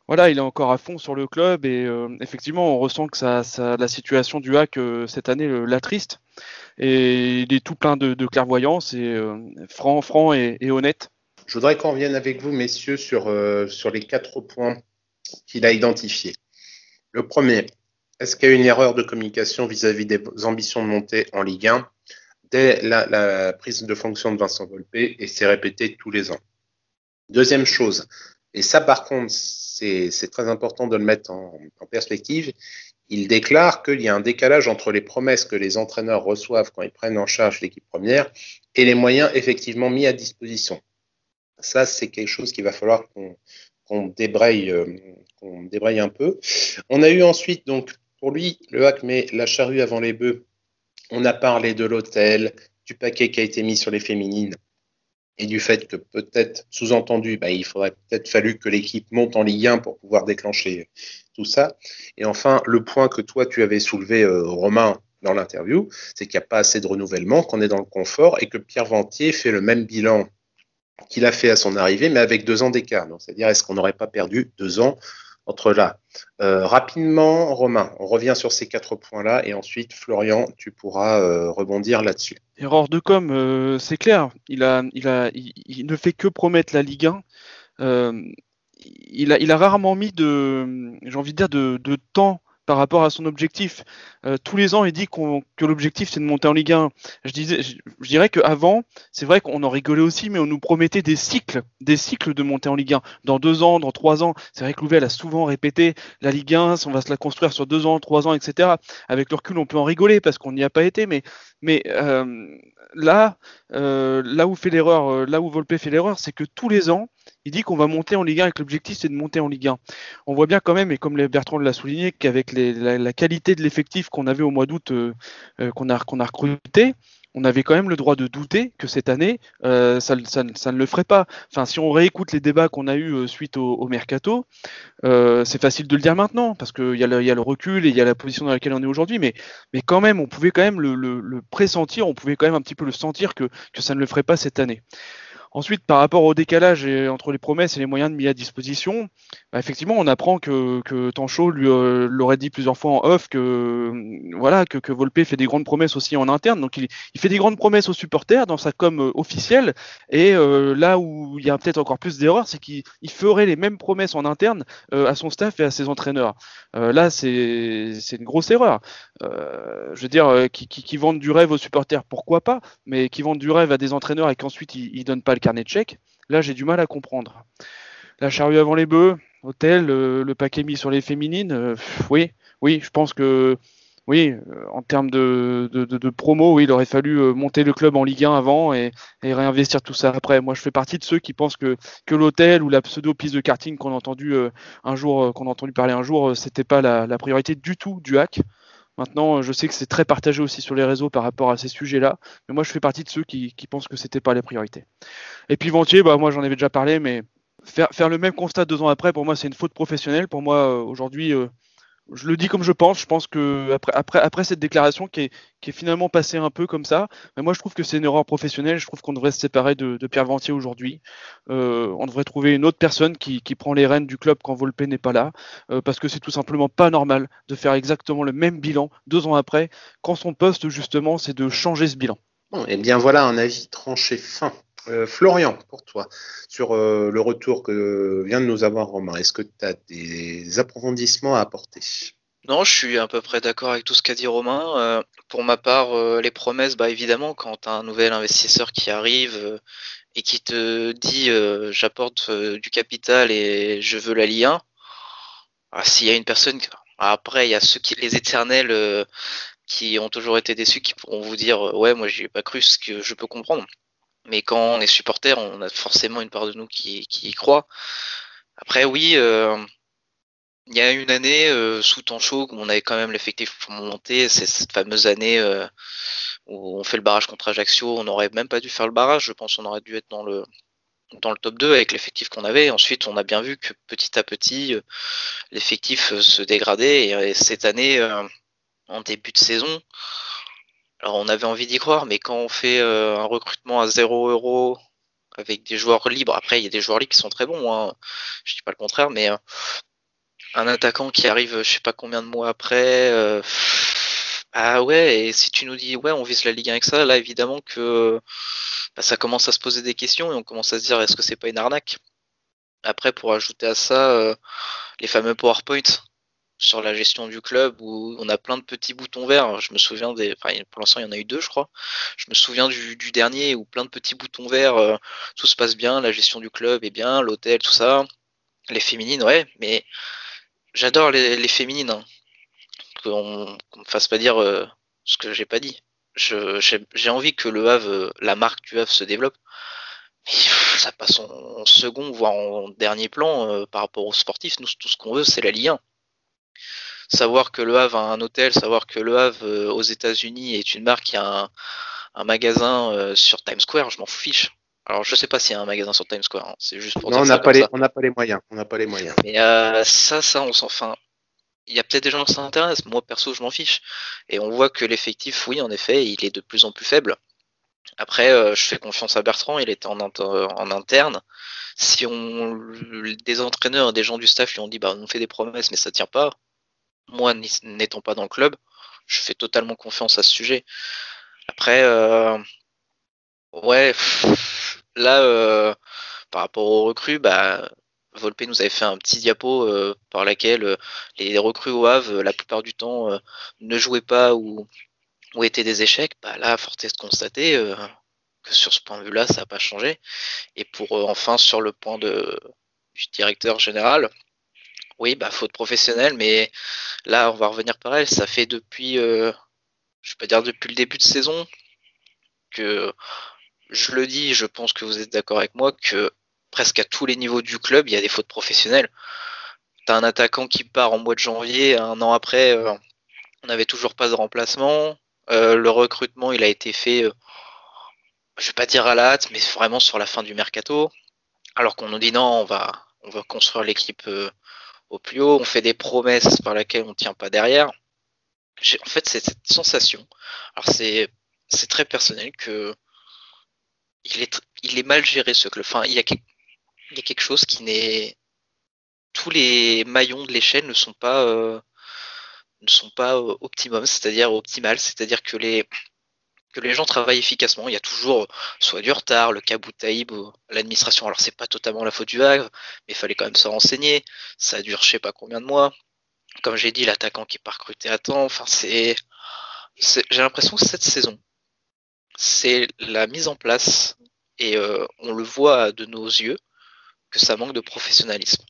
voilà, il est encore à fond sur le club et euh, effectivement, on ressent que ça, la situation du hack euh, cette année l'attriste. Et il est tout plein de, clairvoyance et euh, franc, franc et, honnête. Je voudrais qu'on revienne avec vous, messieurs, sur, sur les quatre points qu'il a identifiés. Le premier, est-ce qu'il y a une erreur de communication vis-à-vis des ambitions de montée en Ligue 1 dès la, la prise de fonction de Vincent Volpe et c'est répété tous les ans? Deuxième chose, et ça par contre, c'est très important de le mettre en, perspective, il déclare qu'il y a un décalage entre les promesses que les entraîneurs reçoivent quand ils prennent en charge l'équipe première et les moyens effectivement mis à disposition. Ça, c'est quelque chose qu'il va falloir qu'on débraye, euh, débraye un peu. On a eu ensuite, donc, pour lui, le hack met la charrue avant les bœufs. On a parlé de l'hôtel, du paquet qui a été mis sur les féminines et du fait que peut-être, sous-entendu, bah, il faudrait peut-être fallu que l'équipe monte en Ligue 1 pour pouvoir déclencher tout ça. Et enfin, le point que toi, tu avais soulevé, euh, Romain, dans l'interview, c'est qu'il n'y a pas assez de renouvellement, qu'on est dans le confort et que Pierre Ventier fait le même bilan qu'il a fait à son arrivée, mais avec deux ans d'écart. C'est-à-dire, est-ce qu'on n'aurait pas perdu deux ans entre là. Euh, rapidement, Romain, on revient sur ces quatre points-là et ensuite, Florian, tu pourras euh, rebondir là-dessus. Erreur de com, euh, c'est clair. Il, a, il, a, il, ne fait que promettre la Ligue 1. il, a, il a rarement mis de, j'ai envie de dire, de temps par rapport à son objectif. Euh, tous les ans, il dit que l'objectif c'est de monter en Ligue 1. Je, disais, dirais qu'avant, c'est vrai qu'on en rigolait aussi, mais on nous promettait des cycles, des cycles de monter en Ligue 1. Dans deux ans, dans trois ans, c'est vrai que Louvel a souvent répété la Ligue 1, on va se la construire sur deux ans, trois ans, etc. Avec le recul, on peut en rigoler parce qu'on n'y a pas été, mais, mais euh, là, euh, là où fait l'erreur, là où Volpe fait l'erreur, c'est que tous les ans, il dit qu'on va monter en Ligue 1 et que l'objectif c'est de monter en Ligue 1. On voit bien quand même, et comme Bertrand l'a souligné, qu'avec la, qualité de l'effectif qu'on avait au mois d'août, euh, euh, qu'on a, recruté, on avait quand même le droit de douter que cette année, euh, ça, ne le ferait pas. Enfin, si on réécoute les débats qu'on a eus suite au, mercato, c'est facile de le dire maintenant, parce qu'il y, a le, recul et il y a la position dans laquelle on est aujourd'hui, mais, quand même, on pouvait quand même le, pressentir, on pouvait quand même un petit peu le sentir que ça ne le ferait pas cette année. Ensuite, par rapport au décalage entre les promesses et les moyens mis à disposition, bah, effectivement, on apprend que, que Tancho lui euh, l'aurait dit plusieurs fois en off que voilà que, que Volpe fait des grandes promesses aussi en interne. Donc, il, il fait des grandes promesses aux supporters dans sa com euh, officielle. Et euh, là où il y a peut-être encore plus d'erreurs, c'est qu'il ferait les mêmes promesses en interne à son staff et à ses entraîneurs. là, c'est une grosse erreur. je veux dire, qui, qui, qui, vendent du rêve aux supporters, pourquoi pas Mais qui vendent du rêve à des entraîneurs et qu'ensuite ils, ils donnent pas le carnet de chèques, là j'ai du mal à comprendre. La charrue avant les bœufs, hôtel, le, paquet mis sur les féminines, euh, oui, oui, je pense que oui, euh, en termes de, promo, il aurait fallu euh, monter le club en Ligue 1 avant et, réinvestir tout ça après. Moi, je fais partie de ceux qui pensent que, l'hôtel ou la pseudo piste de karting qu'on a entendu un a parler un jour, c'était pas la, priorité du tout du hack. Maintenant, je sais que c'est très partagé aussi sur les réseaux par rapport à ces sujets-là, mais moi je fais partie de ceux qui, pensent que c'était pas la priorité. Et puis Ventier, bah, moi j'en avais déjà parlé, mais faire, faire le même constat deux ans après, pour moi c'est une faute professionnelle. Pour moi, euh, aujourd'hui, euh, je le dis comme je pense. Je pense que après, cette déclaration qui est, finalement passée un peu comme ça, mais moi je trouve que c'est une erreur professionnelle. Je trouve qu'on devrait se séparer de, Pierre Ventier aujourd'hui. Euh, on devrait trouver une autre personne qui, prend les rênes du club quand Volpe n'est pas là, euh, parce que c'est tout simplement pas normal de faire exactement le même bilan deux ans après, quand son poste justement c'est de changer ce bilan. Et eh bien voilà un avis tranché fin. Euh, Florian, pour toi, sur euh, le retour que vient de nous avoir Romain, est-ce que tu as des approfondissements à apporter? Non, je suis à peu près d'accord avec tout ce qu'a dit Romain. Euh, pour ma part, les promesses, bah évidemment, quand tu un nouvel investisseur qui arrive et qui te dit j'apporte du capital et je veux la Ligue 1, ah, s'il y a une personne, après il y a ceux qui, les éternels qui ont toujours été déçus, qui pourront vous dire ouais moi j'y pas cru, ce que je peux comprendre. Mais quand on est supporter, on a forcément une part de nous qui, qui y croit. Après oui il y a une année euh, sous temps chaud où on avait quand même l'effectif pour monter, c'est cette fameuse année euh, où on fait le barrage contre Ajaccio, on n'aurait même pas dû faire le barrage, je pense qu'on aurait dû être dans le dans le top 2 avec l'effectif qu'on avait. Ensuite, on a bien vu que petit à petit, euh, l'effectif se dégradait. Et, cette année, en début de saison, alors on avait envie d'y croire, mais quand on fait un recrutement à 0 euros avec des joueurs libres, après il y a des joueurs libres qui sont très bons, hein, je dis pas le contraire, mais un attaquant qui arrive je sais pas combien de mois après. Euh, ah ouais, et si tu nous dis ouais on vise la Ligue 1 avec ça, là évidemment que bah, ça commence à se poser des questions et on commence à se dire est-ce que c'est pas une arnaque? Après pour ajouter à ça euh, les fameux PowerPoint sur la gestion du club où on a plein de petits boutons verts. Je me souviens des, enfin pour l'instant il y en a eu deux je crois. Je me souviens du, dernier où plein de petits boutons verts, euh, tout se passe bien, la gestion du club est bien, l'hôtel, tout ça. Les féminines, ouais, mais j'adore les, féminines. Hein. Qu'on me fasse pas dire euh, ce que j'ai pas dit. J'ai envie que le Havre, euh, la marque du Havre se développe. Mais ça passe en, second, voire en dernier plan par rapport aux sportifs. Nous, tout ce qu'on veut, c'est la Ligue 1. Savoir que le Havre a un hôtel, savoir que le Havre aux États-Unis est une marque qui a un, un magasin sur Times Square, je m'en fiche. Alors, je sais pas s'il y a un magasin sur Times Square. Hein. C'est juste pour non, on n'a pas les, on n'a pas les moyens. On n'a pas les moyens. Mais euh, ça, ça, on s'en. Enfin, il y a peut-être des gens qui s'intéressent. Moi, perso, je m'en fiche. Et on voit que l'effectif, oui, en effet, il est de plus en plus faible. Après, euh, je fais confiance à Bertrand. Il était en, en interne. Si on, des entraîneurs et des gens du staff lui ont dit, bah, on fait des promesses, mais ça tient pas. Moi, n'étant pas dans le club, je fais totalement confiance à ce sujet. Après, euh, ouais là, euh, par rapport aux recrues, bah, Volpe nous avait fait un petit diapo euh, par laquelle les recrues au Havre, la plupart du temps, ne jouaient pas ou, étaient des échecs. Bah, là, force est de constater que sur ce point de vue-là, ça n'a pas changé. Et pour enfin, sur le point de, du directeur général, oui, bah, faute professionnelle, mais là, on va revenir par elle. Ça fait depuis, je vais pas dire depuis le début de saison, que je le dis, je pense que vous êtes d'accord avec moi, que presque à tous les niveaux du club, il y a des fautes professionnelles. T'as un attaquant qui part en mois de janvier, un an après, euh, on n'avait toujours pas de remplacement. Euh, le recrutement, il a été fait, euh, je vais pas dire à la hâte, mais vraiment sur la fin du mercato. Alors qu'on nous dit non, on va, on va construire l'équipe au plus haut, on fait des promesses par lesquelles on ne tient pas derrière. En fait, c'est cette sensation. Alors c'est, c'est très personnel que il est, il est mal géré ce club. Enfin, il y a, il y a quelque chose qui n'est. Tous les maillons de l'échelle ne sont pas euh, ne sont pas euh, optimum, c'est-à-dire optimal, c'est-à-dire que les que les gens travaillent efficacement. Il y a toujours soit du retard, le cas Boutaïb, l'administration. Alors c'est pas totalement la faute du Havre, mais il fallait quand même se renseigner. Ça dure je sais pas combien de mois. Comme j'ai dit, l'attaquant qui est pas recruté à temps. Enfin c'est, j'ai l'impression que cette saison, c'est la mise en place, et euh, on le voit de nos yeux, que ça manque de professionnalisme.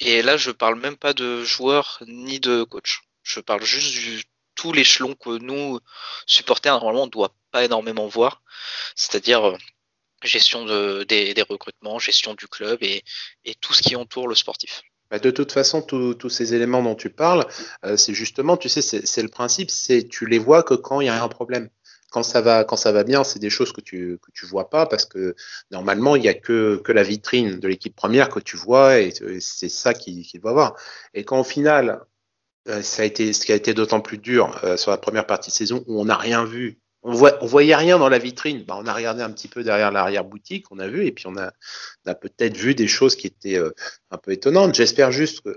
Et là, je parle même pas de joueurs ni de coach. Je parle juste du tout l'échelon que nous, supporters, normalement, on ne doit pas énormément voir. C'est-à-dire euh, gestion de, des, recrutements, gestion du club et, tout ce qui entoure le sportif. Bah, de toute façon, tous ces éléments dont tu parles, euh, c'est justement, tu sais, c'est le principe, c'est tu les vois que quand il y a un problème quand ça va, quand ça va bien, c'est des choses que tu que tu vois pas parce que normalement il y a que que la vitrine de l'équipe première que tu vois et c'est ça qu'il qui doit voir. Et quand au final, ça a été ce qui a été d'autant plus dur euh, sur la première partie de saison où on n'a rien vu. On, voit, on voyait rien dans la vitrine. Bah, on a regardé un petit peu derrière l'arrière boutique, on a vu et puis on a, on a peut-être vu des choses qui étaient euh, un peu étonnantes. J'espère juste que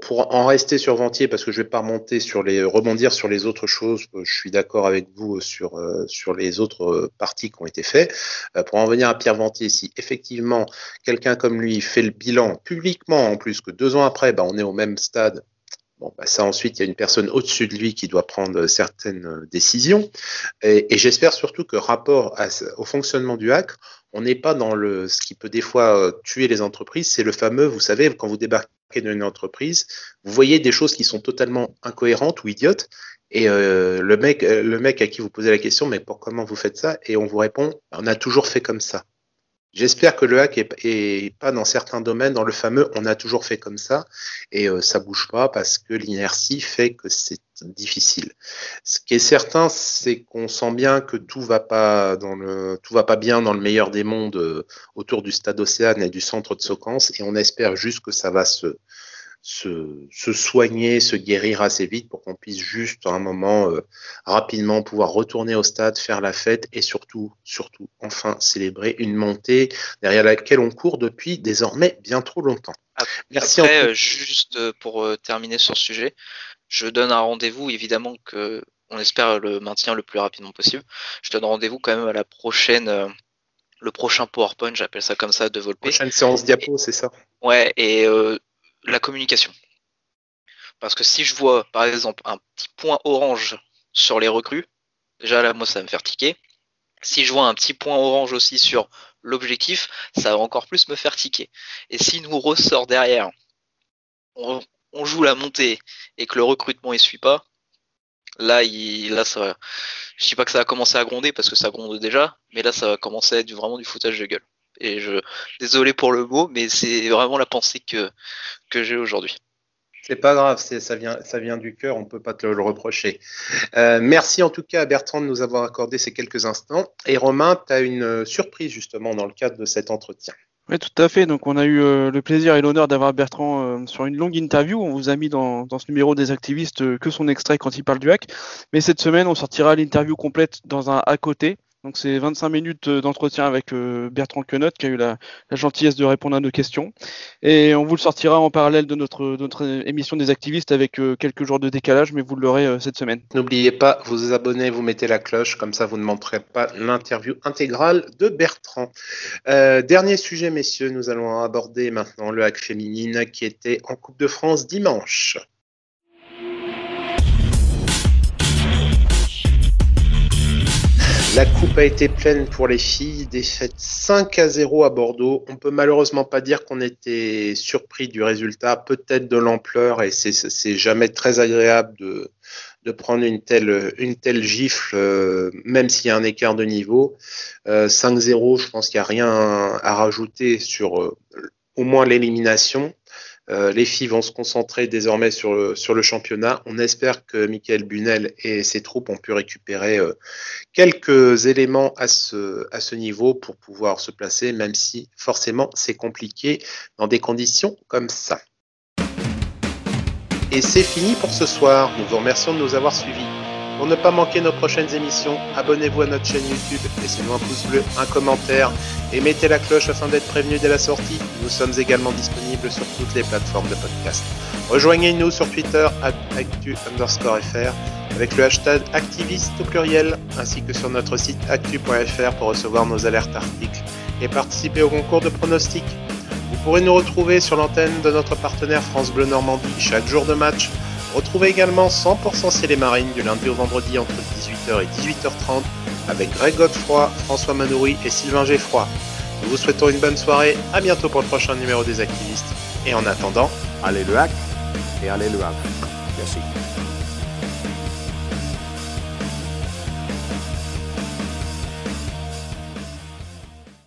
pour en rester sur Ventier, parce que je vais pas remonter sur les rebondir sur les autres choses, euh, je suis d'accord avec vous sur euh, sur les autres euh, parties qui ont été faites. pour en venir à Pierre Ventier, si effectivement quelqu'un comme lui fait le bilan publiquement, en plus que deux ans après, bah, on est au même stade. Bon, bah ça ensuite, il y a une personne au-dessus de lui qui doit prendre certaines décisions. Et, j'espère surtout que rapport au fonctionnement du hack, on n'est pas dans le ce qui peut des fois tuer les entreprises. C'est le fameux, vous savez, quand vous débarquez dans une entreprise, vous voyez des choses qui sont totalement incohérentes ou idiotes, et euh, le mec, euh, le mec à qui vous posez la question, mais pour comment vous faites ça? Et on vous répond, on a toujours fait comme ça. J'espère que le hack est, pas dans certains domaines. Dans le fameux on a toujours fait comme ça. Et euh, ça bouge pas parce que l'inertie fait que c'est difficile. Ce qui est certain, c'est qu'on sent bien que tout va pas va pas bien dans le meilleur des mondes euh, autour du stade Océane et du centre de Socance et on espère juste que ça va se se, soigner, se guérir assez vite pour qu'on puisse juste à un moment euh, rapidement pouvoir retourner au stade, faire la fête et surtout, surtout, enfin célébrer une montée derrière laquelle on court depuis désormais bien trop longtemps. Merci. Après, euh, juste euh, pour terminer sur ce sujet, je donne un rendez-vous évidemment que on espère le maintien le plus rapidement possible. Je donne rendez-vous quand même à la prochaine le prochain PowerPoint, j'appelle ça comme ça, de Volpe. Prochaine séance diapo, c'est ça? Ouais, et la communication. Parce que si je vois, par exemple, un petit point orange sur les recrues, déjà là, moi, ça va me faire tiquer. Si je vois un petit point orange aussi sur l'objectif, ça va encore plus me faire tiquer. Et si nous ressort derrière, on, joue la montée et que le recrutement ne suit pas, là, il, là, ça. Je dis pas que ça va commencer à gronder parce que ça gronde déjà, mais là, ça va commencer à être vraiment du foutage de gueule. Et je, désolé pour le mot, mais c'est vraiment la pensée que, que j'ai aujourd'hui. C'est pas grave, ça vient, ça vient du cœur, on peut pas te le reprocher. Euh, merci en tout cas à Bertrand de nous avoir accordé ces quelques instants. Et Romain, tu as une surprise justement dans le cadre de cet entretien. Oui, tout à fait. Donc, on a eu euh, le plaisir et l'honneur d'avoir Bertrand euh, sur une longue interview. On vous a mis dans, dans ce numéro des activistes que son extrait quand il parle du hack. Mais cette semaine, on sortira l'interview complète dans un à côté. Donc c'est 25 minutes euh, d'entretien avec euh, Bertrand Quenotte qui a eu la, gentillesse de répondre à nos questions. Et on vous le sortira en parallèle de notre, émission des activistes avec euh, quelques jours de décalage, mais vous l'aurez cette semaine. N'oubliez pas, vous abonnez, vous mettez la cloche, comme ça vous ne manquerez pas l'interview intégrale de Bertrand. dernier sujet, messieurs, nous allons aborder maintenant le hack féminine qui était en Coupe de France dimanche. La coupe a été pleine pour les filles, défaite 5 à 0 à Bordeaux. On peut malheureusement pas dire qu'on était surpris du résultat, peut-être de l'ampleur, et c'est jamais très agréable de, de prendre une telle, une telle gifle, euh, même s'il y a un écart de niveau. 5-0, euh, je pense qu'il n'y a rien à rajouter sur euh, au moins l'élimination. Euh, les filles vont se concentrer désormais sur le, championnat. On espère que Michael Bunel et ses troupes ont pu récupérer euh, quelques éléments à ce niveau pour pouvoir se placer, même si forcément c'est compliqué dans des conditions comme ça. Et c'est fini pour ce soir. Nous vous remercions de nous avoir suivis. Pour ne pas manquer nos prochaines émissions, abonnez-vous à notre chaîne YouTube, laissez-nous un pouce bleu, un commentaire et mettez la cloche afin d'être prévenu dès la sortie. Nous sommes également disponibles sur toutes les plateformes de podcast. Rejoignez-nous sur Twitter actu underscore fr avec le hashtag activiste au pluriel ainsi que sur notre site actu.fr pour recevoir nos alertes articles et participer au concours de pronostics. Vous pourrez nous retrouver sur l'antenne de notre partenaire France Bleu Normandie chaque jour de match Retrouvez également 100% C'est Marines du lundi au vendredi entre 18h et 18h30 avec Greg Godefroy, François Manoury et Sylvain Geffroy. Nous vous souhaitons une bonne soirée, à bientôt pour le prochain numéro des activistes. Et en attendant, allez le hack et allez le hack. Merci.